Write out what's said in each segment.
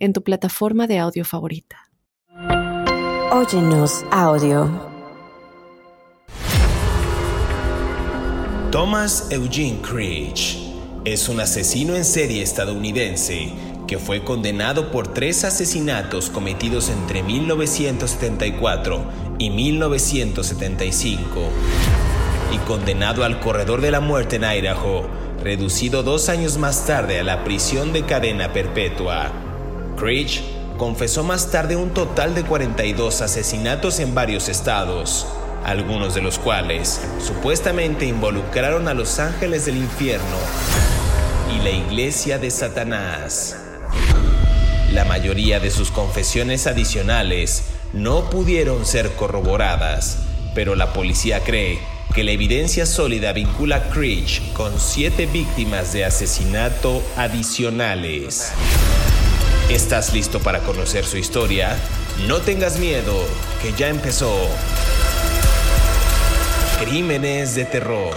en tu plataforma de audio favorita. Óyenos audio. Thomas Eugene Creech es un asesino en serie estadounidense que fue condenado por tres asesinatos cometidos entre 1974 y 1975 y condenado al corredor de la muerte en Idaho, reducido dos años más tarde a la prisión de cadena perpetua. Creech confesó más tarde un total de 42 asesinatos en varios estados, algunos de los cuales supuestamente involucraron a los ángeles del infierno y la iglesia de Satanás. La mayoría de sus confesiones adicionales no pudieron ser corroboradas, pero la policía cree que la evidencia sólida vincula a Creech con siete víctimas de asesinato adicionales. ¿Estás listo para conocer su historia? No tengas miedo, que ya empezó. Crímenes de terror.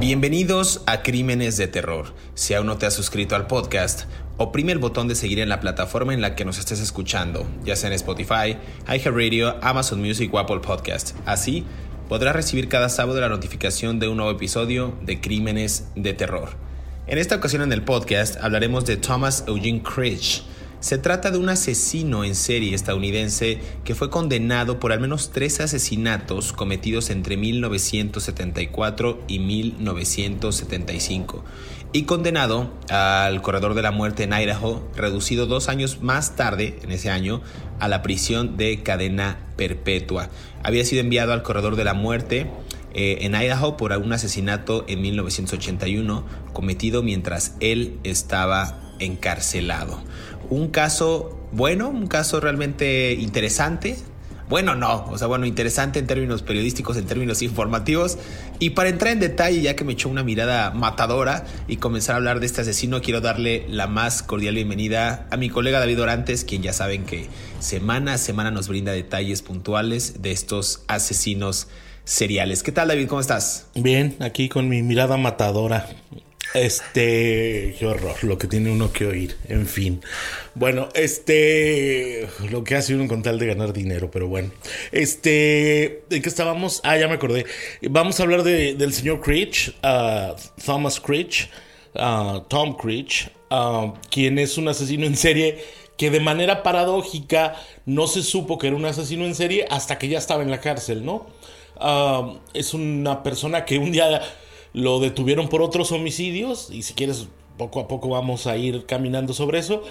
Bienvenidos a Crímenes de Terror. Si aún no te has suscrito al podcast, oprime el botón de seguir en la plataforma en la que nos estés escuchando, ya sea en Spotify, iHeartRadio, Amazon Music o Apple Podcast. Así podrás recibir cada sábado la notificación de un nuevo episodio de Crímenes de Terror. En esta ocasión en el podcast hablaremos de Thomas Eugene Critch, se trata de un asesino en serie estadounidense que fue condenado por al menos tres asesinatos cometidos entre 1974 y 1975 y condenado al corredor de la muerte en Idaho, reducido dos años más tarde, en ese año, a la prisión de cadena perpetua. Había sido enviado al corredor de la muerte eh, en Idaho por un asesinato en 1981 cometido mientras él estaba encarcelado un caso bueno, un caso realmente interesante. Bueno, no, o sea, bueno, interesante en términos periodísticos, en términos informativos. Y para entrar en detalle, ya que me echó una mirada matadora y comenzar a hablar de este asesino, quiero darle la más cordial bienvenida a mi colega David Orantes, quien ya saben que semana a semana nos brinda detalles puntuales de estos asesinos seriales. ¿Qué tal, David? ¿Cómo estás? Bien, aquí con mi mirada matadora. Este, qué horror, lo que tiene uno que oír, en fin. Bueno, este, lo que hace uno con tal de ganar dinero, pero bueno. Este, ¿en qué estábamos? Ah, ya me acordé. Vamos a hablar de, del señor Creech, uh, Thomas Creech, uh, Tom Creech, uh, quien es un asesino en serie que de manera paradójica no se supo que era un asesino en serie hasta que ya estaba en la cárcel, ¿no? es una persona que un día lo detuvieron por otros homicidios y si quieres poco a poco vamos a ir caminando sobre eso,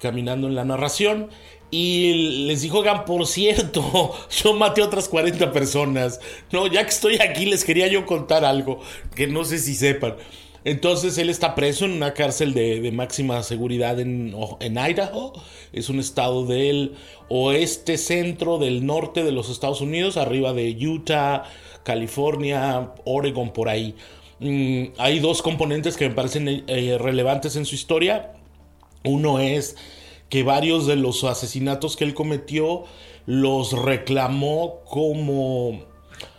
caminando en la narración. Y les dijo, oigan, por cierto, yo maté a otras 40 personas. No, ya que estoy aquí les quería yo contar algo que no sé si sepan. Entonces él está preso en una cárcel de, máxima seguridad en, en, Idaho. Es un estado del oeste centro del norte de los Estados Unidos, arriba de Utah, California, Oregon, por ahí. Mm, hay dos componentes que me parecen eh, relevantes en su historia. Uno es que varios de los asesinatos que él cometió los reclamó como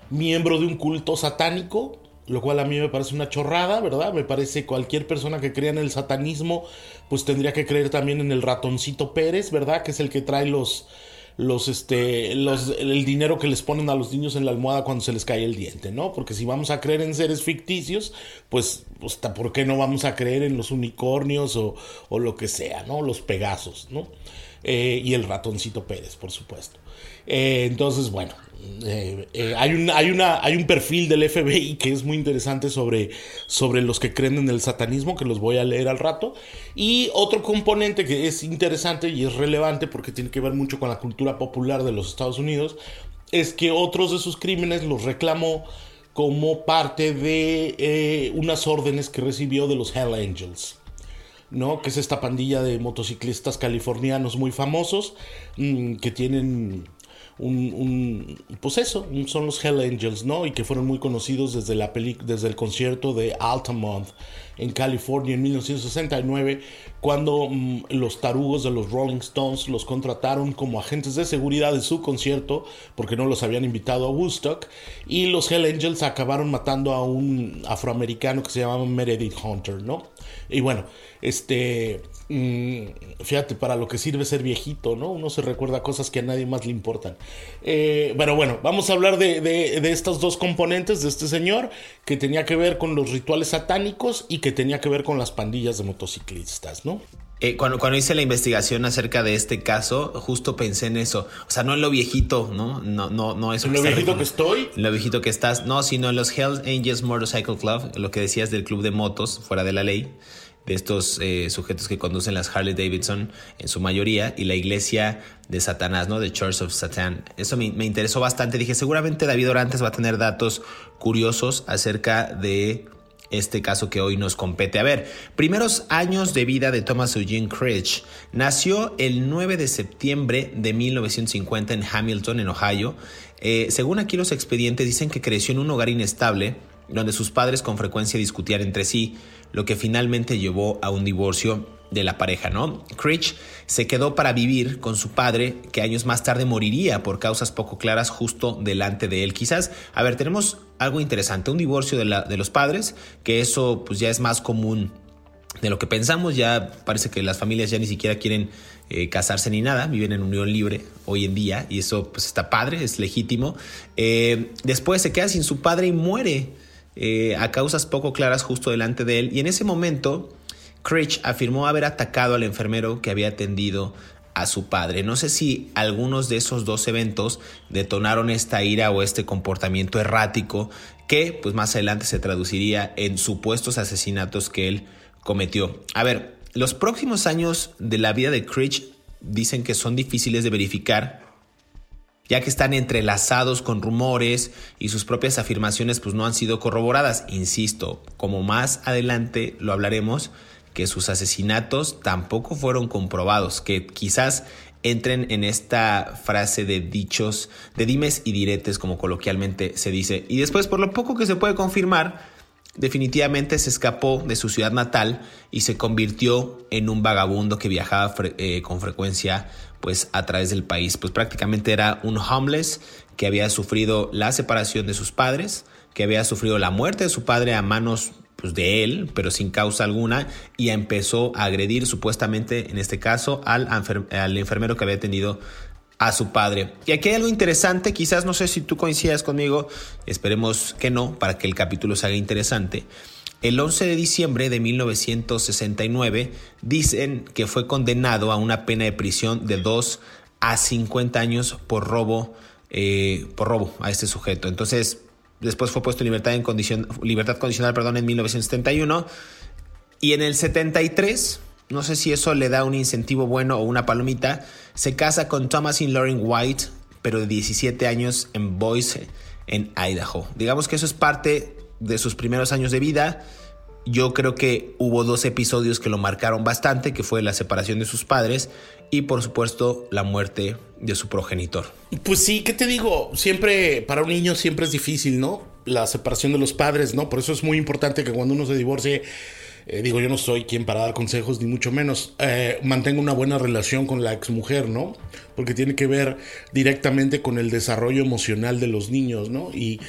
miembro de un culto satánico, lo cual a mí me parece una chorrada, ¿verdad? Me parece cualquier persona que crea en el satanismo, pues tendría que creer también en el ratoncito Pérez, ¿verdad? Que es el que trae los, los, este, los, el dinero que les ponen a los niños en la almohada cuando se les cae el diente, ¿no? Porque si vamos a creer en seres ficticios, pues, pues ¿por qué no vamos a creer en los unicornios o, o lo que sea, ¿no? Los pegasos, ¿no? Eh, y el ratoncito Pérez, por supuesto. Eh, entonces, bueno, eh, eh, hay, un, hay, una, hay un perfil del FBI que es muy interesante sobre, sobre los que creen en el satanismo, que los voy a leer al rato. Y otro componente que es interesante y es relevante porque tiene que ver mucho con la cultura popular de los Estados Unidos, es que otros de sus crímenes los reclamó como parte de unas órdenes que recibió de los Hell Angels. ¿no? Que es esta pandilla de motociclistas californianos muy famosos mm, que tienen un, pues eso, son los Hell Angels, ¿no? Y que fueron muy conocidos desde la desde el concierto de Altamont en California en 1969, cuando mm, los tarugos de los Rolling Stones los contrataron como agentes de seguridad de su concierto, porque no los habían invitado a Woodstock, y los Hell Angels acabaron matando a un afroamericano que se llamaba Meredith Hunter, ¿no? Y bueno, este fíjate, para lo que sirve ser viejito, ¿no? Uno se recuerda cosas que a nadie más le importan. Eh, pero bueno, vamos a hablar de, de, estos dos componentes de este señor que tenía que ver con los rituales satánicos y que tenía que ver con las pandillas de motociclistas, ¿no? Eh, cuando, cuando hice la investigación acerca de este caso, justo pensé en eso. O sea, no en lo viejito, ¿no? No, no, no ¿En lo viejito que estoy? En lo viejito que estás. No, sino en los Hells Angels Motorcycle Club, lo que decías del club de motos, fuera de la ley de estos eh, sujetos que conducen las Harley Davidson en su mayoría y la iglesia de Satanás, ¿no? The Church of Satan. Eso me, interesó bastante. Dije, seguramente David Orantes va a tener datos curiosos acerca de este caso que hoy nos compete. A ver, primeros años de vida de Thomas Eugene Critch. Nació el 9 de septiembre de 1950 en Hamilton, en Ohio. Eh, según aquí los expedientes dicen que creció en un hogar inestable donde sus padres con frecuencia discutían entre sí lo que finalmente llevó a un divorcio de la pareja, ¿no? Critch se quedó para vivir con su padre, que años más tarde moriría por causas poco claras justo delante de él. Quizás, a ver, tenemos algo interesante, un divorcio de, la, de los padres, que eso pues ya es más común de lo que pensamos, ya parece que las familias ya ni siquiera quieren eh, casarse ni nada, viven en unión libre hoy en día y eso pues está padre, es legítimo. Eh, después se queda sin su padre y muere eh, a causas poco claras justo delante de él y en ese momento Critch afirmó haber atacado al enfermero que había atendido a su padre. No sé si algunos de esos dos eventos detonaron esta ira o este comportamiento errático que pues más adelante se traduciría en supuestos asesinatos que él cometió. A ver, los próximos años de la vida de Critch dicen que son difíciles de verificar ya que están entrelazados con rumores y sus propias afirmaciones pues no han sido corroboradas. Insisto, como más adelante lo hablaremos, que sus asesinatos tampoco fueron comprobados, que quizás entren en esta frase de dichos, de dimes y diretes, como coloquialmente se dice. Y después, por lo poco que se puede confirmar, definitivamente se escapó de su ciudad natal y se convirtió en un vagabundo que viajaba eh, con frecuencia pues a través del país. Pues prácticamente era un homeless que había sufrido la separación de sus padres, que había sufrido la muerte de su padre a manos pues, de él, pero sin causa alguna, y empezó a agredir supuestamente, en este caso, al, al enfermero que había tenido a su padre. Y aquí hay algo interesante, quizás no sé si tú coincidas conmigo, esperemos que no, para que el capítulo se haga interesante. El 11 de diciembre de 1969 dicen que fue condenado a una pena de prisión de 2 a 50 años por robo, eh, por robo a este sujeto. Entonces, después fue puesto en libertad, en condición, libertad condicional perdón, en 1971. Y en el 73, no sé si eso le da un incentivo bueno o una palomita, se casa con Thomas y Lauren White, pero de 17 años en Boise, en Idaho. Digamos que eso es parte de sus primeros años de vida. Yo creo que hubo dos episodios que lo marcaron bastante, que fue la separación de sus padres y por supuesto la muerte de su progenitor. Pues sí, ¿qué te digo? Siempre, para un niño siempre es difícil, ¿no? La separación de los padres, ¿no? Por eso es muy importante que cuando uno se divorcie, eh, digo, yo no soy quien para dar consejos, ni mucho menos, eh, mantenga una buena relación con la exmujer, ¿no? Porque tiene que ver directamente con el desarrollo emocional de los niños, ¿no? Y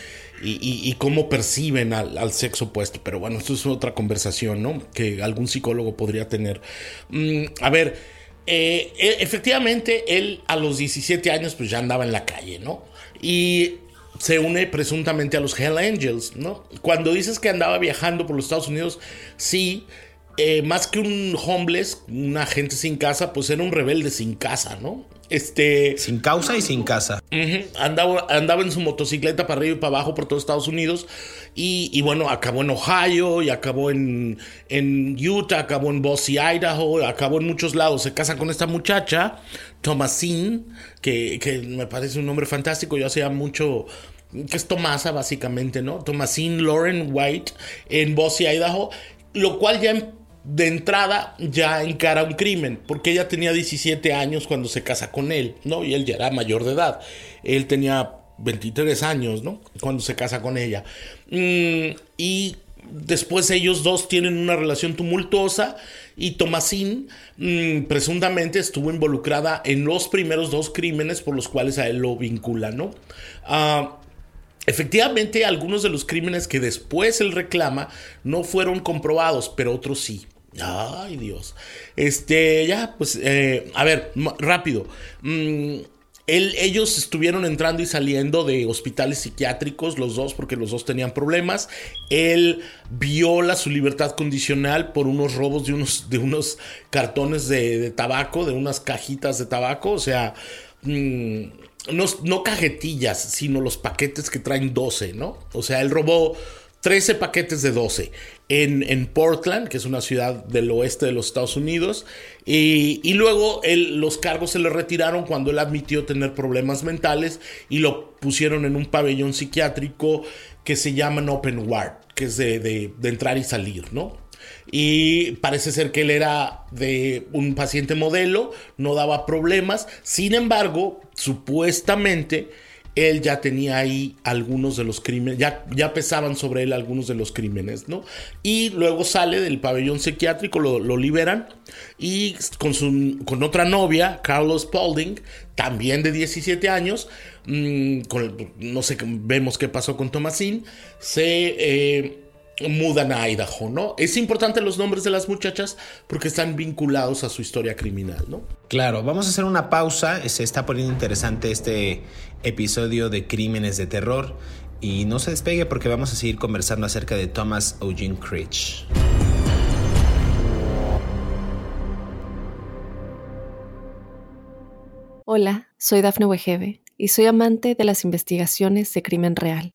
y, cómo perciben al, sexo opuesto. Pero bueno, esto es otra conversación, ¿no? Que algún psicólogo podría tener. Mm, a ver, eh, e, efectivamente, él a los 17 años pues ya andaba en la calle, ¿no? Y se une presuntamente a los Hell Angels, ¿no? Cuando dices que andaba viajando por los Estados Unidos, sí, eh, más que un homeless, un agente sin casa, pues era un rebelde sin casa, ¿no? Este. Sin causa y sin casa. andaba, andaba en su motocicleta para arriba y para abajo por todos Estados Unidos. Y, bueno, acabó en Ohio, y acabó en, en Utah, acabó en Boise, Idaho, acabó en muchos lados. Se casa con esta muchacha, Thomasine, que, que me parece un nombre fantástico. Yo hacía mucho que es Tomasa básicamente, ¿no? Thomasine Lauren White en Boise, Idaho, lo cual ya de entrada ya encara un crimen, porque ella tenía 17 años cuando se casa con él, ¿no? Y él ya era mayor de edad. Él tenía 23 años, ¿no? Cuando se casa con ella. Mm, y después ellos dos tienen una relación tumultuosa y Tomasín mm, presuntamente estuvo involucrada en los primeros dos crímenes por los cuales a él lo vinculan, ¿no? Ah, efectivamente, algunos de los crímenes que después él reclama no fueron comprobados, pero otros sí. Ay, Dios. Este, ya, pues, eh, a ver, rápido. Mm, ellos estuvieron entrando y saliendo de hospitales psiquiátricos, los dos, porque los dos tenían problemas. Él viola su libertad condicional por unos robos de unos, de unos cartones de, tabaco, de unas cajitas de tabaco. O sea, mm, no, no cajetillas, sino los paquetes que traen 12, ¿no? O sea, él robó 13 paquetes de 12 en, Portland, que es una ciudad del oeste de los Estados Unidos. Y, luego los cargos se le retiraron cuando él admitió tener problemas mentales y lo pusieron en un pabellón psiquiátrico que se llama Open Ward, que es de, de entrar y salir, ¿no? Y parece ser que él era de un paciente modelo, no daba problemas, sin embargo, supuestamente él ya tenía ahí algunos de los crímenes, ya, ya pesaban sobre él algunos de los crímenes, ¿no? Y luego sale del pabellón psiquiátrico, lo, liberan y con, su, con otra novia, Carlos Paulding, también de 17 años, mm, no sé, vemos qué pasó con Thomasin, se... Eh, mudan a Idaho, ¿no? Es importante los nombres de las muchachas porque están vinculados a su historia criminal, ¿no? Claro, vamos a hacer una pausa. Se está poniendo interesante este episodio de Crímenes de Terror. Y no se despegue porque vamos a seguir conversando acerca de Thomas Eugene Critch. Hola, soy Dafne Wegebe y soy amante de las investigaciones de crimen real.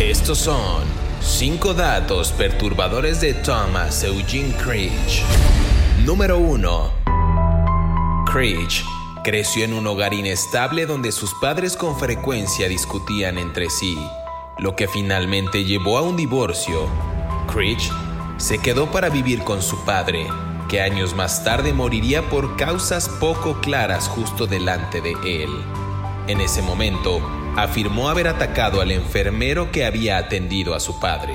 Estos son 5 datos perturbadores de Thomas Eugene Creech. Número 1. Creech creció en un hogar inestable donde sus padres con frecuencia discutían entre sí, lo que finalmente llevó a un divorcio. Creech se quedó para vivir con su padre, que años más tarde moriría por causas poco claras justo delante de él. En ese momento, afirmó haber atacado al enfermero que había atendido a su padre.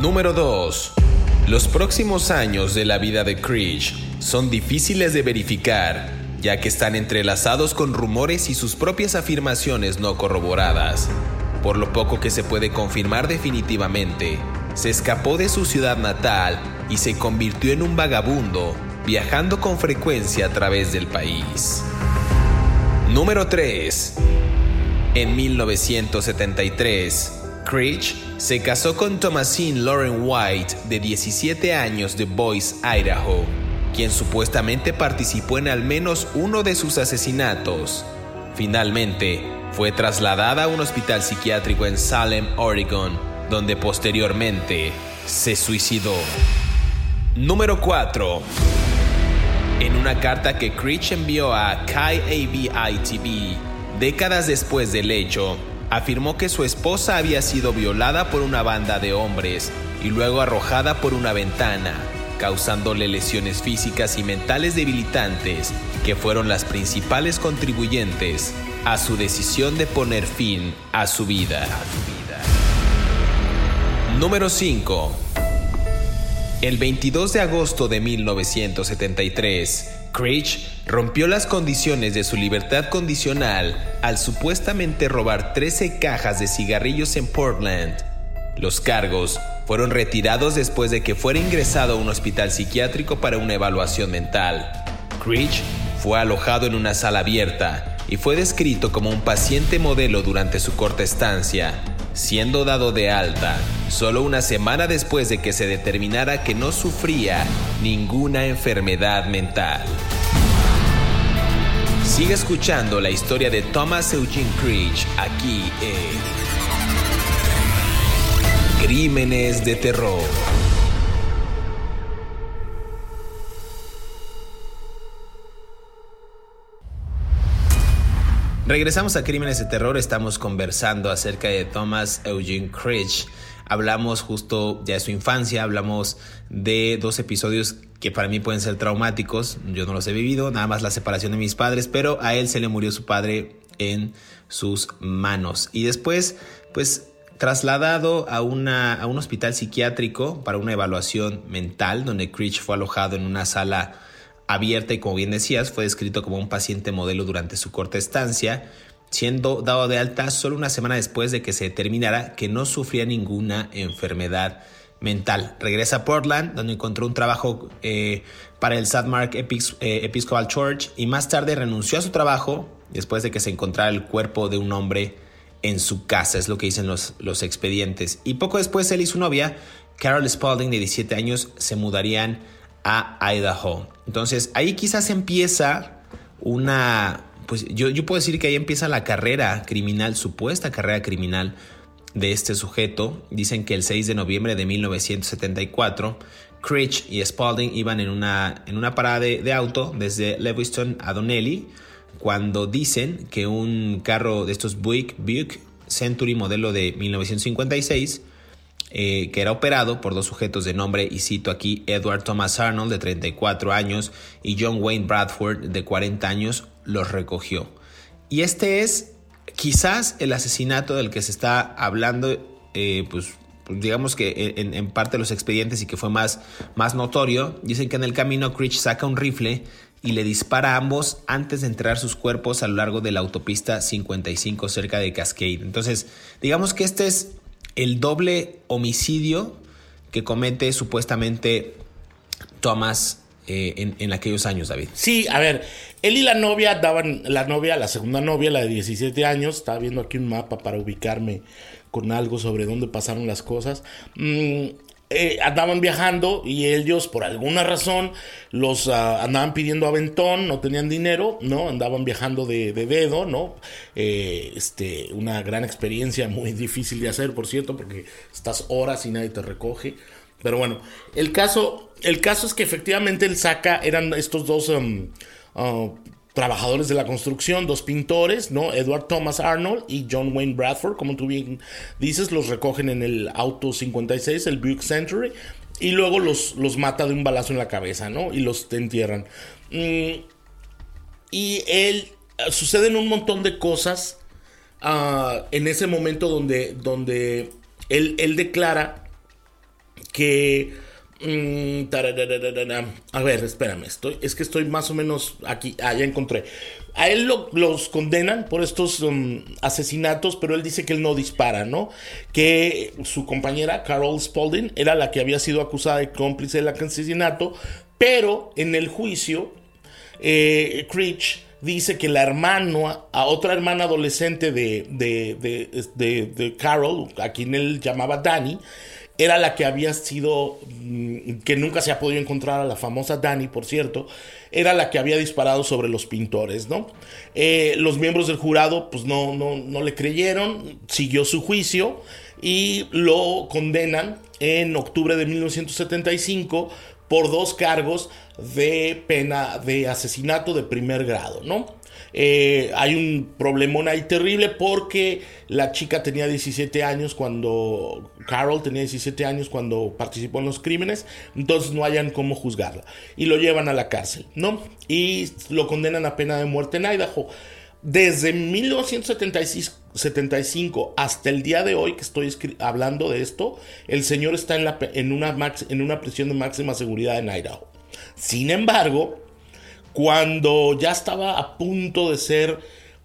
Número 2. Los próximos años de la vida de Krish son difíciles de verificar, ya que están entrelazados con rumores y sus propias afirmaciones no corroboradas. Por lo poco que se puede confirmar definitivamente, se escapó de su ciudad natal y se convirtió en un vagabundo, viajando con frecuencia a través del país. Número 3. En 1973, Creech se casó con Thomasine Lauren White, de 17 años de Boise, Idaho, quien supuestamente participó en al menos uno de sus asesinatos. Finalmente, fue trasladada a un hospital psiquiátrico en Salem, Oregon, donde posteriormente se suicidó. Número 4. En una carta que Creech envió a KABI-TV, Décadas después del hecho, afirmó que su esposa había sido violada por una banda de hombres y luego arrojada por una ventana, causándole lesiones físicas y mentales debilitantes que fueron las principales contribuyentes a su decisión de poner fin a su vida. Número 5. El 22 de agosto de 1973, Creech rompió las condiciones de su libertad condicional al supuestamente robar 13 cajas de cigarrillos en Portland. Los cargos fueron retirados después de que fuera ingresado a un hospital psiquiátrico para una evaluación mental. Creech fue alojado en una sala abierta y fue descrito como un paciente modelo durante su corta estancia, siendo dado de alta solo una semana después de que se determinara que no sufría ninguna enfermedad mental. Sigue escuchando la historia de Thomas Eugene Creech aquí en Crímenes de Terror. Regresamos a Crímenes de Terror, estamos conversando acerca de Thomas Eugene Creech. Hablamos justo ya de su infancia, hablamos de dos episodios que para mí pueden ser traumáticos, yo no los he vivido, nada más la separación de mis padres, pero a él se le murió su padre en sus manos. Y después, pues trasladado a, a un hospital psiquiátrico para una evaluación mental, donde Creech fue alojado en una sala abierta y como bien decías, fue descrito como un paciente modelo durante su corta estancia, siendo dado de alta solo una semana después de que se determinara que no sufría ninguna enfermedad mental. Regresa a Portland, donde encontró un trabajo eh, para el Sadmark eh, Episcopal Church y más tarde renunció a su trabajo después de que se encontrara el cuerpo de un hombre en su casa, es lo que dicen los, los expedientes. Y poco después él y su novia, Carol Spalding, de 17 años, se mudarían a Idaho. Entonces ahí quizás empieza una, pues yo, yo puedo decir que ahí empieza la carrera criminal, supuesta carrera criminal de este sujeto. Dicen que el 6 de noviembre de 1974, Critch y Spalding iban en una, en una parada de, auto desde Lewiston a Donnelly cuando dicen que un carro de estos Buick, Buick Century modelo de 1956 eh, que era operado por dos sujetos de nombre, y cito aquí, Edward Thomas Arnold, de 34 años, y John Wayne Bradford, de 40 años, los recogió. Y este es quizás el asesinato del que se está hablando, eh, pues digamos que en, parte de los expedientes y que fue más, más notorio, dicen que en el camino Critch saca un rifle y le dispara a ambos antes de enterrar sus cuerpos a lo largo de la autopista 55 cerca de Cascade. Entonces, digamos que este es el doble homicidio que comete supuestamente Thomas eh, en, aquellos años, David. Sí, a ver, él y la novia daban, la novia, la segunda novia, la de 17 años, estaba viendo aquí un mapa para ubicarme con algo sobre dónde pasaron las cosas. Mm, eh, andaban viajando y ellos por alguna razón los ah, andaban pidiendo aventón, no tenían dinero, ¿no? Andaban viajando de, dedo, ¿no? Eh, este, una gran experiencia muy difícil de hacer, por cierto, porque estás horas y nadie te recoge. Pero bueno, el caso, el caso es que efectivamente él saca, eran estos dos um, uh, trabajadores de la construcción, dos pintores, ¿no? Edward Thomas Arnold y John Wayne Bradford, como tú bien dices, los recogen en el auto 56, el Buick Century, y luego los, los mata de un balazo en la cabeza, ¿no? Y los entierran. Mm, y él, suceden un montón de cosas ah, en ese momento donde, donde él, él declara que Mm, a ver, espérame, estoy, es que estoy más o menos aquí, ah, ya encontré. A él los condenan por estos um, asesinatos, pero él dice que él no dispara, ¿no? Que su compañera Carol Spalding era la que había sido acusada de cómplice del asesinato, pero en el juicio, eh, Creech dice que la hermana, a otra hermana adolescente de, de, de, de Carol, a quien él llamaba Danny, era la que había sido, mm, que nunca se ha podido encontrar a la famosa Dani, por cierto, era la que había disparado sobre los pintores, ¿no? Eh, los miembros del jurado, pues no, no, no le creyeron, siguió su juicio y lo condenan en octubre de 1975 por dos cargos de pena de asesinato de primer grado, ¿no? Eh, hay un problemón ahí terrible porque la chica tenía 17 años cuando Carol tenía 17 años cuando participó en los crímenes, entonces no hayan cómo juzgarla y lo llevan a la cárcel, ¿no? Y lo condenan a pena de muerte en Idaho. Desde 1975 hasta el día de hoy que estoy hablando de esto, el señor está en, una, en una prisión de máxima seguridad en Idaho. Sin embargo, cuando ya estaba a punto de ser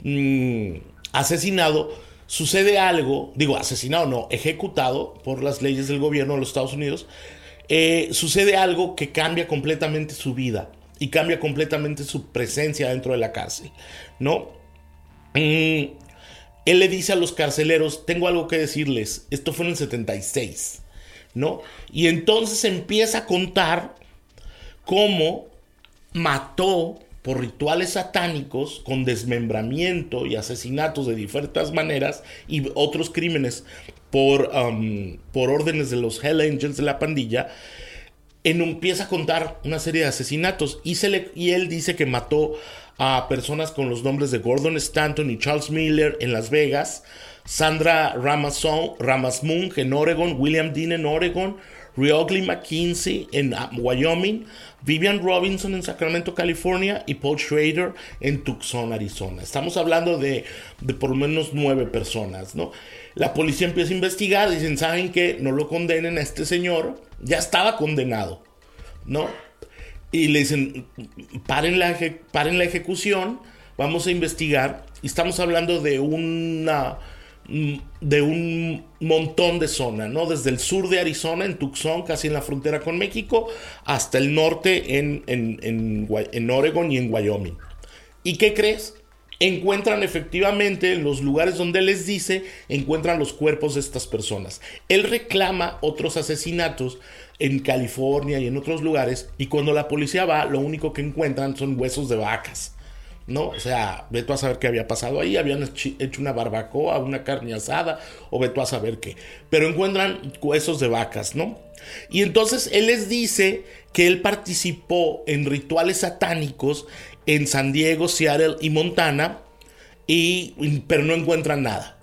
mm, asesinado, sucede algo, digo asesinado no, ejecutado por las leyes del gobierno de los Estados Unidos, eh, sucede algo que cambia completamente su vida y cambia completamente su presencia dentro de la cárcel, ¿no? Mm, él le dice a los carceleros, tengo algo que decirles, esto fue en el 76, ¿no? Y entonces empieza a contar cómo mató por rituales satánicos con desmembramiento y asesinatos de diferentes maneras y otros crímenes por, um, por órdenes de los Hell Angels de la pandilla, en, empieza a contar una serie de asesinatos y, se le, y él dice que mató a personas con los nombres de Gordon Stanton y Charles Miller en Las Vegas, Sandra Ramasmung en Oregon, William Dean en Oregon, Riogley McKinsey en ah, Wyoming, Vivian Robinson en Sacramento, California y Paul Schrader en Tucson, Arizona. Estamos hablando de, de por lo menos nueve personas, ¿no? La policía empieza a investigar, dicen, ¿saben qué? No lo condenen a este señor, ya estaba condenado, ¿no? Y le dicen, paren la, paren la ejecución, vamos a investigar. Y estamos hablando de una Mm, de un montón de zonas, ¿no? Desde el sur de Arizona, en Tucson, casi en la frontera con México, hasta el norte en, en, en, Oregon y en Wyoming. ¿Y qué crees? Encuentran efectivamente en los lugares donde les dice, encuentran los cuerpos de estas personas. Él reclama otros asesinatos en California y en otros lugares, y cuando la policía va, lo único que encuentran son huesos de vacas. ¿no? O sea, ve tú a saber qué había pasado ahí, habían hecho una barbacoa, una carne asada, o ve tú a saber qué. Pero encuentran huesos de vacas, ¿no? Y entonces él les dice que él participó en rituales satánicos en San Diego, Seattle y Montana, y, pero no encuentran nada.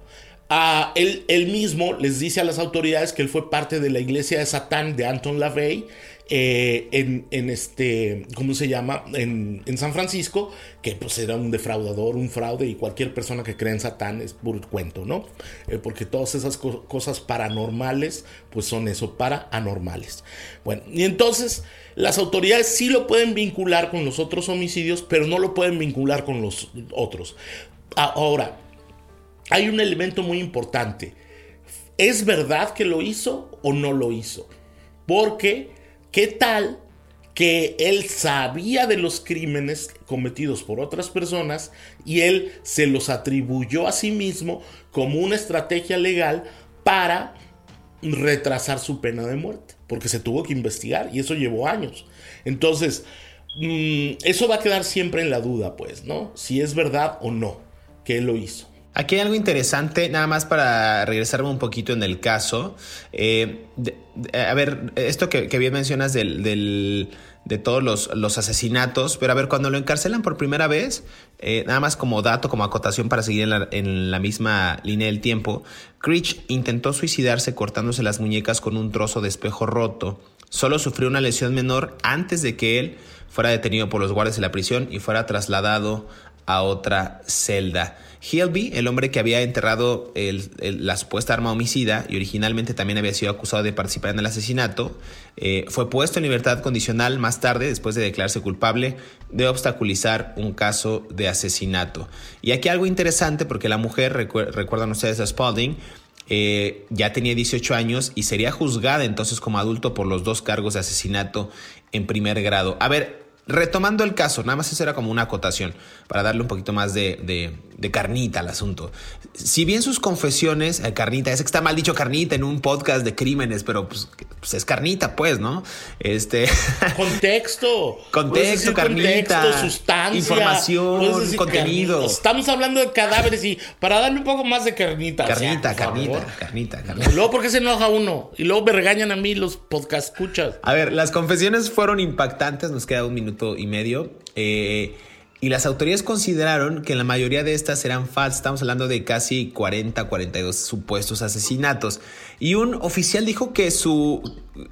Él, él, mismo les dice a las autoridades que él fue parte de la iglesia de Satán de Anton LaVey eh, en, este, ¿cómo se llama? En, San Francisco, que pues era un defraudador, un fraude y cualquier persona que cree en Satán es puro cuento, ¿no? Eh, porque todas esas cosas paranormales, pues son eso, para anormales. Bueno, y entonces las autoridades sí lo pueden vincular con los otros homicidios, pero no lo pueden vincular con los otros. Ahora, hay un elemento muy importante. ¿Es verdad que lo hizo o no lo hizo? Porque ¿Qué tal que él sabía de los crímenes cometidos por otras personas y él se los atribuyó a sí mismo como una estrategia legal para retrasar su pena de muerte? Porque se tuvo que investigar y eso llevó años. Entonces, mm, eso va a quedar siempre en la duda, pues, ¿no? Si es verdad o no que él lo hizo. Aquí hay algo interesante, nada más para regresarme un poquito en el caso. Eh, a ver, esto que, bien mencionas del, de todos los, asesinatos, pero a ver, cuando lo encarcelan por primera vez, eh, nada más como dato, como acotación para seguir en la, misma línea del tiempo, Creech intentó suicidarse cortándose las muñecas con un trozo de espejo roto. Solo sufrió una lesión menor antes de que él fuera detenido por los guardias de la prisión y fuera trasladado a otra celda. Hilby, el hombre que había enterrado la supuesta arma homicida y originalmente también había sido acusado de participar en el asesinato, eh, fue puesto en libertad condicional más tarde, después de declararse culpable de obstaculizar un caso de asesinato. Y aquí algo interesante porque la mujer, recuerdan ustedes a Spalding, eh, ya tenía 18 años y sería juzgada entonces como adulto por los dos cargos de asesinato en primer grado. A ver, Retomando el caso, nada más eso era como una acotación para darle un poquito más de, carnita al asunto. Si bien sus confesiones, eh, carnita, es que está mal dicho carnita en un podcast de crímenes, pero pues, pues es carnita, pues, ¿no? Este. Contexto. contexto, carnita. Contexto, sustancia. Información, contenido. Estamos hablando de cadáveres y para darle un poco más de carnita. Carnita, carnita, carnita, carnita, luego, ¿por qué se enoja uno? Y luego me regañan a mí los podcast escuchas. A ver, las confesiones fueron impactantes, nos queda un minuto y medio. Eh y las autoridades consideraron que la mayoría de estas eran falsas. Estamos hablando de casi 40, 42 supuestos asesinatos. Y un oficial dijo que su,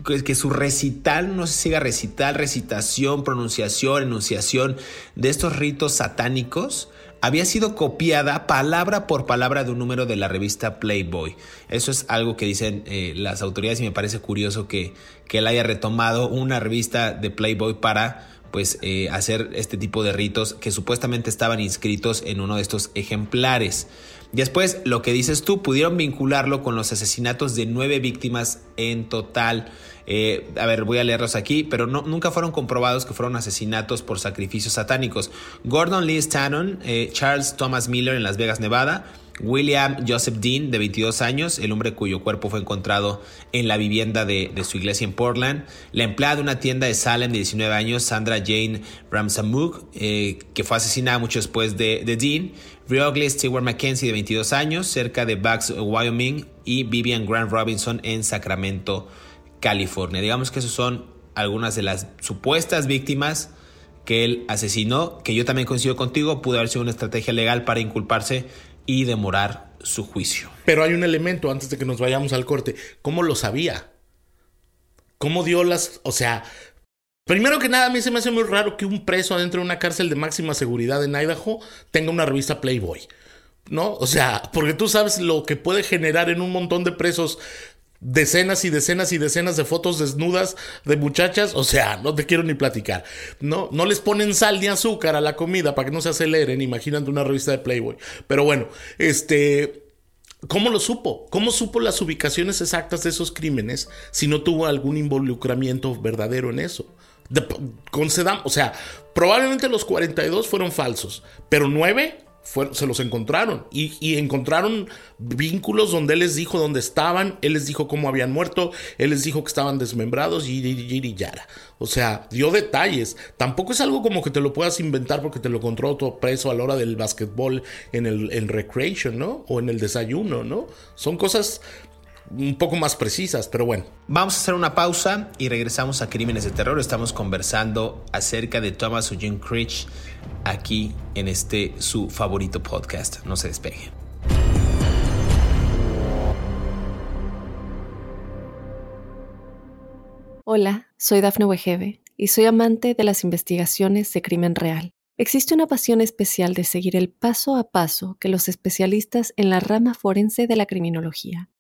que su recital, no sé si siga recital, recitación, pronunciación, enunciación de estos ritos satánicos había sido copiada palabra por palabra de un número de la revista Playboy. Eso es algo que dicen eh, las autoridades y me parece curioso que, que él haya retomado una revista de Playboy para pues eh, hacer este tipo de ritos que supuestamente estaban inscritos en uno de estos ejemplares. Después, lo que dices tú, pudieron vincularlo con los asesinatos de nueve víctimas en total. Eh, a ver, voy a leerlos aquí, pero no, nunca fueron comprobados que fueron asesinatos por sacrificios satánicos. Gordon Lee Stanton, eh, Charles Thomas Miller en Las Vegas, Nevada, William Joseph Dean, de 22 años, el hombre cuyo cuerpo fue encontrado en la vivienda de, su iglesia en Portland. La empleada de una tienda de Salem, de 19 años, Sandra Jane Ramsamuk, eh, que fue asesinada mucho después de, Dean. Riogley Stewart McKenzie, de 22 años, cerca de Bucks, Wyoming. Y Vivian Grant Robinson en Sacramento, California. Digamos que esas son algunas de las supuestas víctimas que él asesinó, que yo también coincido contigo, pudo haber sido una estrategia legal para inculparse y demorar su juicio. Pero hay un elemento antes de que nos vayamos al corte. ¿Cómo lo sabía? ¿Cómo dio las... O sea, primero que nada, a mí se me hace muy raro que un preso adentro de una cárcel de máxima seguridad en Idaho tenga una revista Playboy. ¿No? O sea, porque tú sabes lo que puede generar en un montón de presos decenas y decenas y decenas de fotos desnudas de muchachas, o sea, no te quiero ni platicar. No, no les ponen sal ni azúcar a la comida para que no se aceleren, imagínate una revista de Playboy. Pero bueno, este ¿Cómo lo supo? ¿Cómo supo las ubicaciones exactas de esos crímenes si no tuvo algún involucramiento verdadero en eso? concedamos, o sea, probablemente los 42 fueron falsos, pero 9 se los encontraron y, encontraron vínculos donde él les dijo dónde estaban, él les dijo cómo habían muerto, él les dijo que estaban desmembrados y, y, yara. O sea, dio detalles. Tampoco es algo como que te lo puedas inventar porque te lo encontró todo preso a la hora del básquetbol en el recreation, ¿no? O en el desayuno, ¿no? Son cosas un poco más precisas, pero bueno. Vamos a hacer una pausa y regresamos a Crímenes de Terror. Estamos conversando acerca de Thomas Eugene Creech aquí en este su favorito podcast. No se despegue. Hola, soy Dafne Wegebe y soy amante de las investigaciones de crimen real. Existe una pasión especial de seguir el paso a paso que los especialistas en la rama forense de la criminología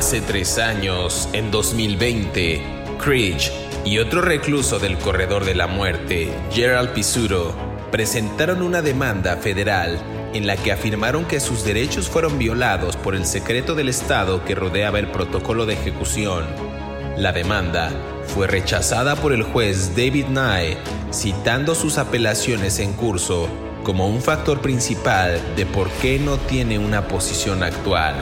Hace tres años, en 2020, Creech y otro recluso del Corredor de la Muerte, Gerald Pisuro, presentaron una demanda federal en la que afirmaron que sus derechos fueron violados por el secreto del Estado que rodeaba el protocolo de ejecución. La demanda fue rechazada por el juez David Nye, citando sus apelaciones en curso como un factor principal de por qué no tiene una posición actual.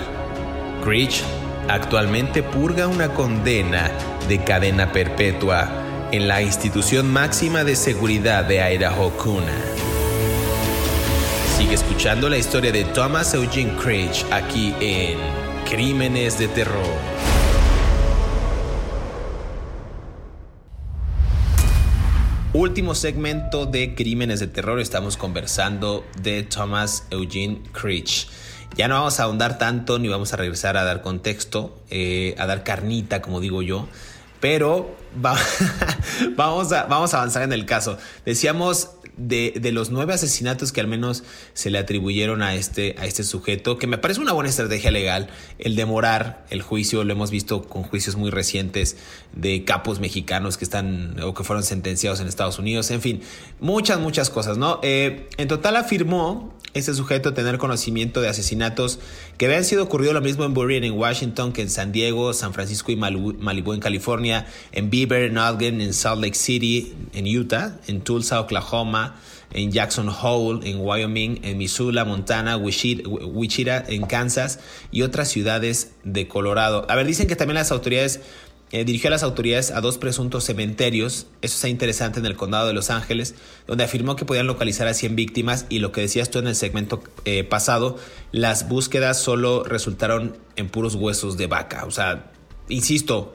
Creech actualmente purga una condena de cadena perpetua en la institución máxima de seguridad de Idaho Kuna. Sigue escuchando la historia de Thomas Eugene Creech aquí en Crímenes de Terror. Último segmento de Crímenes de Terror, estamos conversando de Thomas Eugene Creech. Ya no vamos a ahondar tanto ni vamos a regresar a dar contexto, eh, a dar carnita, como digo yo, pero vamos, a, vamos a avanzar en el caso. Decíamos de, de, los nueve asesinatos que al menos se le atribuyeron a este, a este sujeto, que me parece una buena estrategia legal, el demorar el juicio, lo hemos visto con juicios muy recientes de capos mexicanos que están o que fueron sentenciados en Estados Unidos, en fin, muchas, muchas cosas, ¿no? Eh, en total afirmó este sujeto tener conocimiento de asesinatos que habían sido ocurrido lo mismo en Burien en Washington que en San Diego, San Francisco y Malibu, en California, en Beaver, en Ogden, en Salt Lake City, en Utah, en Tulsa, Oklahoma, en Jackson Hole, en Wyoming, en Missoula, Montana, Wichita, en Kansas y otras ciudades de Colorado. A ver, dicen que también las autoridades eh, dirigió a las autoridades a dos presuntos cementerios, eso está interesante, en el condado de Los Ángeles, donde afirmó que podían localizar a 100 víctimas y lo que decías tú en el segmento eh, pasado, las búsquedas solo resultaron en puros huesos de vaca. O sea, insisto,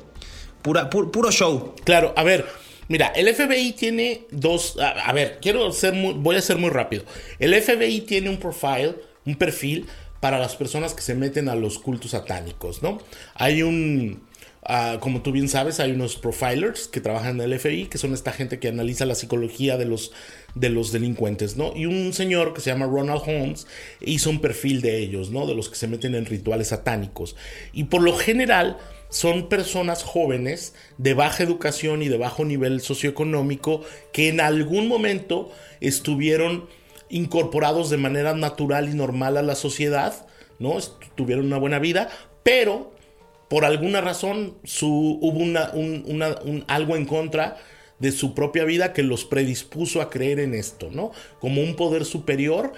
pura, puro show. Claro, a ver, Mira, el FBI tiene dos. A, ver, quiero ser muy. Voy a ser muy rápido. El FBI tiene un profile, un perfil para las personas que se meten a los cultos satánicos, ¿no? Hay un. Ah, como tú bien sabes, hay unos profilers que trabajan en el FBI, que son esta gente que analiza la psicología de los, de los delincuentes, ¿no? Y un señor que se llama Ronald Holmes hizo un perfil de ellos, ¿no? De los que se meten en rituales satánicos. Y por lo general son personas jóvenes de baja educación y de bajo nivel socioeconómico que en algún momento estuvieron incorporados de manera natural y normal a la sociedad, ¿no? Tuvieron una buena vida, pero por alguna razón hubo un, algo en contra de su propia vida que los predispuso a creer en esto, ¿no? Como un poder superior,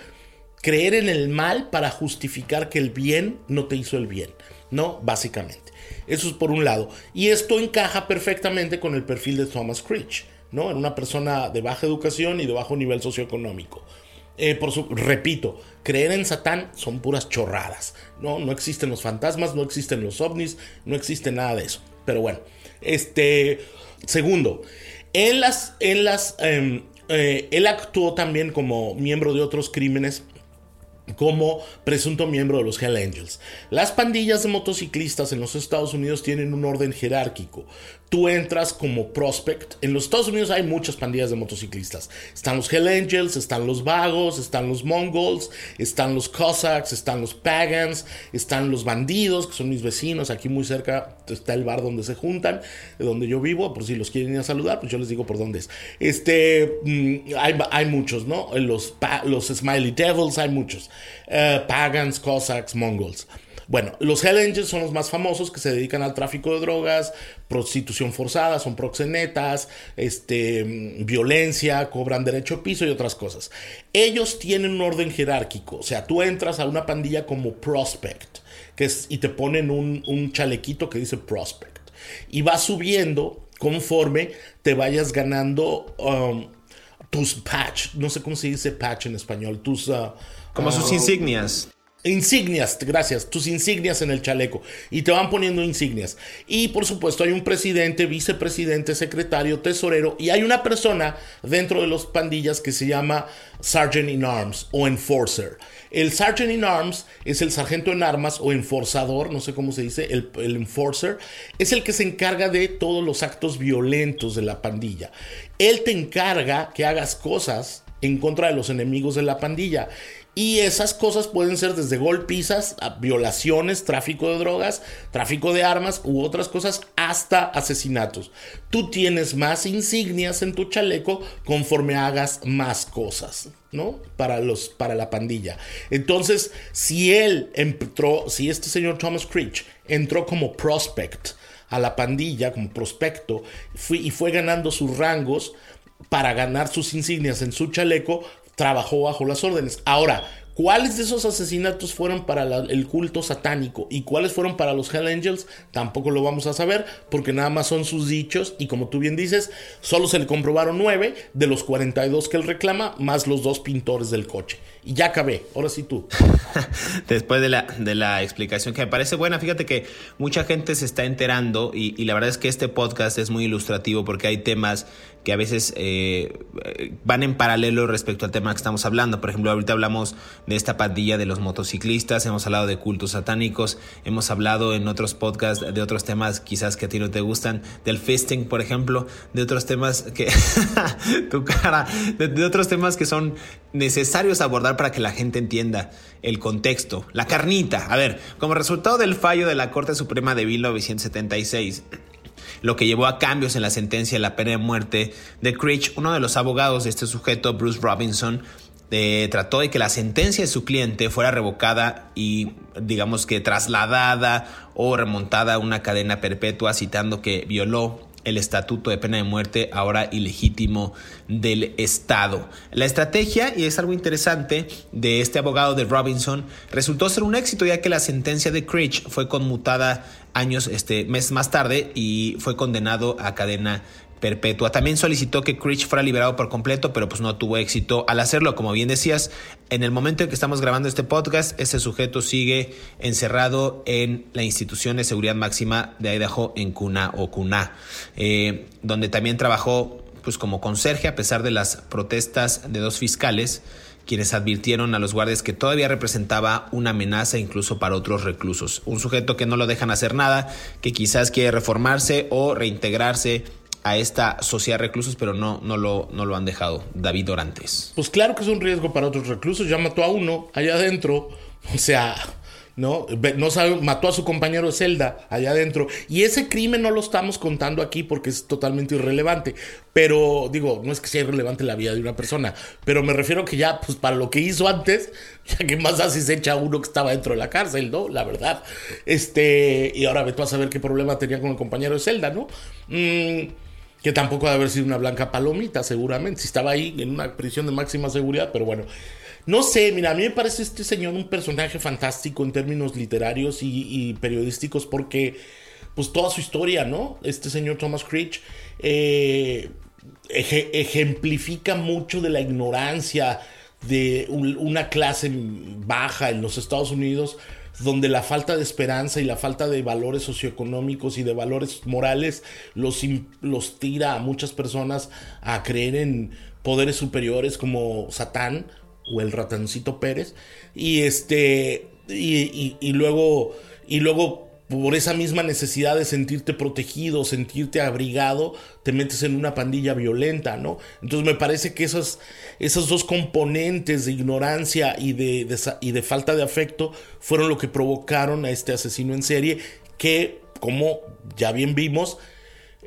creer en el mal para justificar que el bien no te hizo el bien, ¿no? Básicamente. Eso es por un lado. Y esto encaja perfectamente con el perfil de Thomas Creech, ¿no? En una persona de baja educación y de bajo nivel socioeconómico. Eh, por su, repito, creer en Satán son puras chorradas. ¿no? no existen los fantasmas, no existen los ovnis, no existe nada de eso. Pero bueno, este. Segundo, en las. En las em, eh, él actuó también como miembro de otros crímenes como presunto miembro de los Hell Angels. Las pandillas de motociclistas en los Estados Unidos tienen un orden jerárquico. Tú entras como prospect. En los Estados Unidos hay muchas pandillas de motociclistas. Están los Hell Angels, están los vagos, están los Mongols, están los Cossacks, están los Pagans, están los bandidos, que son mis vecinos. Aquí muy cerca está el bar donde se juntan, donde yo vivo. Por si los quieren ir a saludar, pues yo les digo por dónde es. Este, mm, hay, muchos, ¿no? Los, los Smiley Devils, hay muchos. Eh, pagans, Cossacks, Mongols. Bueno, los Hell Angels son los más famosos que se dedican al tráfico de drogas, prostitución forzada, son proxenetas, este, violencia, cobran derecho a piso y otras cosas. Ellos tienen un orden jerárquico, o sea, tú entras a una pandilla como prospect, que es, y te ponen un, chalequito que dice prospect, y vas subiendo conforme te vayas ganando um, tus patch, no sé cómo se dice patch en español, tus... Uh, como sus ah, insignias. Insignias, gracias, tus insignias en el chaleco. Y te van poniendo insignias. Y por supuesto hay un presidente, vicepresidente, secretario, tesorero. Y hay una persona dentro de los pandillas que se llama Sergeant in Arms o Enforcer. El Sergeant in Arms es el sargento en armas o enforzador, no sé cómo se dice, el, el enforcer. Es el que se encarga de todos los actos violentos de la pandilla. Él te encarga que hagas cosas en contra de los enemigos de la pandilla. Y esas cosas pueden ser desde golpizas, violaciones, tráfico de drogas, tráfico de armas u otras cosas, hasta asesinatos. Tú tienes más insignias en tu chaleco conforme hagas más cosas, ¿no? Para, los, para la pandilla. Entonces, si él entró, si este señor Thomas Creech entró como prospect a la pandilla, como prospecto, y fue ganando sus rangos, para ganar sus insignias en su chaleco, trabajó bajo las órdenes. Ahora, ¿Cuáles de esos asesinatos fueron para el culto satánico y cuáles fueron para los Hell Angels? Tampoco lo vamos a saber porque nada más son sus dichos y como tú bien dices, solo se le comprobaron nueve de los 42 que él reclama, más los dos pintores del coche. Y ya acabé, ahora sí tú. Después de la, de la explicación que me parece buena, fíjate que mucha gente se está enterando y, y la verdad es que este podcast es muy ilustrativo porque hay temas que a veces eh, van en paralelo respecto al tema que estamos hablando. Por ejemplo, ahorita hablamos de esta pandilla de los motociclistas, hemos hablado de cultos satánicos, hemos hablado en otros podcasts de otros temas quizás que a ti no te gustan, del fisting, por ejemplo, de otros temas que... tu cara, de, otros temas que son necesarios abordar para que la gente entienda el contexto, la carnita. A ver, como resultado del fallo de la Corte Suprema de 1976, lo que llevó a cambios en la sentencia de la pena de muerte de Creech, uno de los abogados de este sujeto, Bruce Robinson, eh, trató de que la sentencia de su cliente fuera revocada y digamos que trasladada o remontada a una cadena perpetua citando que violó el estatuto de pena de muerte ahora ilegítimo del Estado. La estrategia, y es algo interesante, de este abogado de Robinson resultó ser un éxito ya que la sentencia de Creech fue conmutada años, este, meses más tarde y fue condenado a cadena perpetua. También solicitó que Critch fuera liberado por completo, pero pues no tuvo éxito al hacerlo. Como bien decías, en el momento en que estamos grabando este podcast, ese sujeto sigue encerrado en la institución de seguridad máxima de Idaho en Cuna o Cuna, eh, donde también trabajó pues como conserje a pesar de las protestas de dos fiscales quienes advirtieron a los guardias que todavía representaba una amenaza incluso para otros reclusos. Un sujeto que no lo dejan hacer nada, que quizás quiere reformarse o reintegrarse a esta sociedad de reclusos, pero no, no, lo, no lo han dejado. David Dorantes. Pues claro que es un riesgo para otros reclusos. Ya mató a uno allá adentro. O sea, ¿no? No sabe, mató a su compañero de celda allá adentro. Y ese crimen no lo estamos contando aquí porque es totalmente irrelevante. Pero, digo, no es que sea irrelevante la vida de una persona, pero me refiero que ya, pues para lo que hizo antes, ya que más así se echa a uno que estaba dentro de la cárcel, ¿no? La verdad. Este, y ahora tú a saber qué problema tenía con el compañero de celda, ¿no? Mm, que tampoco debe haber sido una blanca palomita, seguramente, si estaba ahí en una prisión de máxima seguridad, pero bueno. No sé, mira, a mí me parece este señor un personaje fantástico en términos literarios y, periodísticos porque, pues toda su historia, ¿no? Este señor Thomas Creech eh, ejemplifica mucho de la ignorancia de una clase baja en los Estados Unidos donde la falta de esperanza y la falta de valores socioeconómicos y de valores morales los, los tira a muchas personas a creer en poderes superiores como Satán o el ratancito Pérez. Y este. Y, y, luego. Y luego. Por esa misma necesidad de sentirte protegido, sentirte abrigado, te metes en una pandilla violenta, ¿no? Entonces me parece que esos, esos dos componentes de ignorancia y de, y de falta de afecto fueron lo que provocaron a este asesino en serie, que, como ya bien vimos,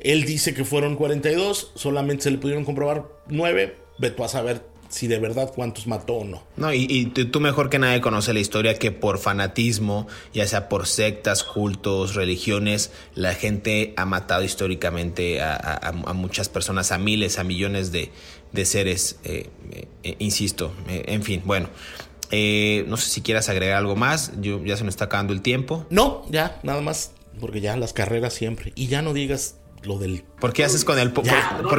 él dice que fueron 42, solamente se le pudieron comprobar 9, ve tú a saber si de verdad cuántos mató o no. No, y, tú mejor que nadie conoces la historia que por fanatismo, ya sea por sectas, cultos, religiones, la gente ha matado históricamente a, muchas personas, a miles, a millones de, seres, eh, eh, insisto, eh, en fin, bueno. no sé si quieras agregar algo más, Yo, ya se nos está acabando el tiempo. No, ya, nada más, porque ya las carreras siempre. Y ya no digas lo del. ¿Por qué haces con el, por,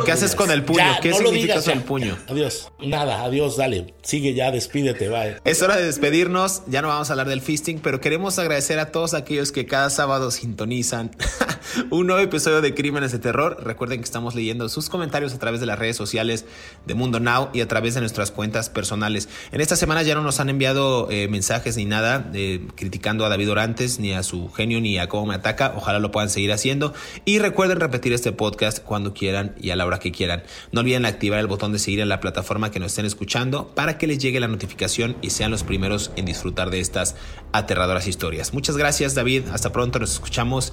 qué haces con el puño? ¿Qué significa eso el puño? Adiós. Nada, adiós, dale. Sigue ya, despídete, bye. Es hora de despedirnos. Ya no vamos a hablar del fisting, pero queremos agradecer a todos aquellos que cada sábado sintonizan un nuevo episodio de Crímenes de Terror. Recuerden que estamos leyendo sus comentarios a través de las redes sociales de Mundo Now y a través de nuestras cuentas personales. En esta semana ya no nos han enviado eh, mensajes ni nada eh, criticando a David Orantes, ni a su genio, ni a cómo me ataca. Ojalá lo puedan seguir haciendo. Y recuerden repetir este podcast cuando quieran y a la hora que quieran. No olviden activar el botón de seguir en la plataforma que nos estén escuchando para que les llegue la notificación y sean los primeros en disfrutar de estas aterradoras historias. Muchas gracias David, hasta pronto, nos escuchamos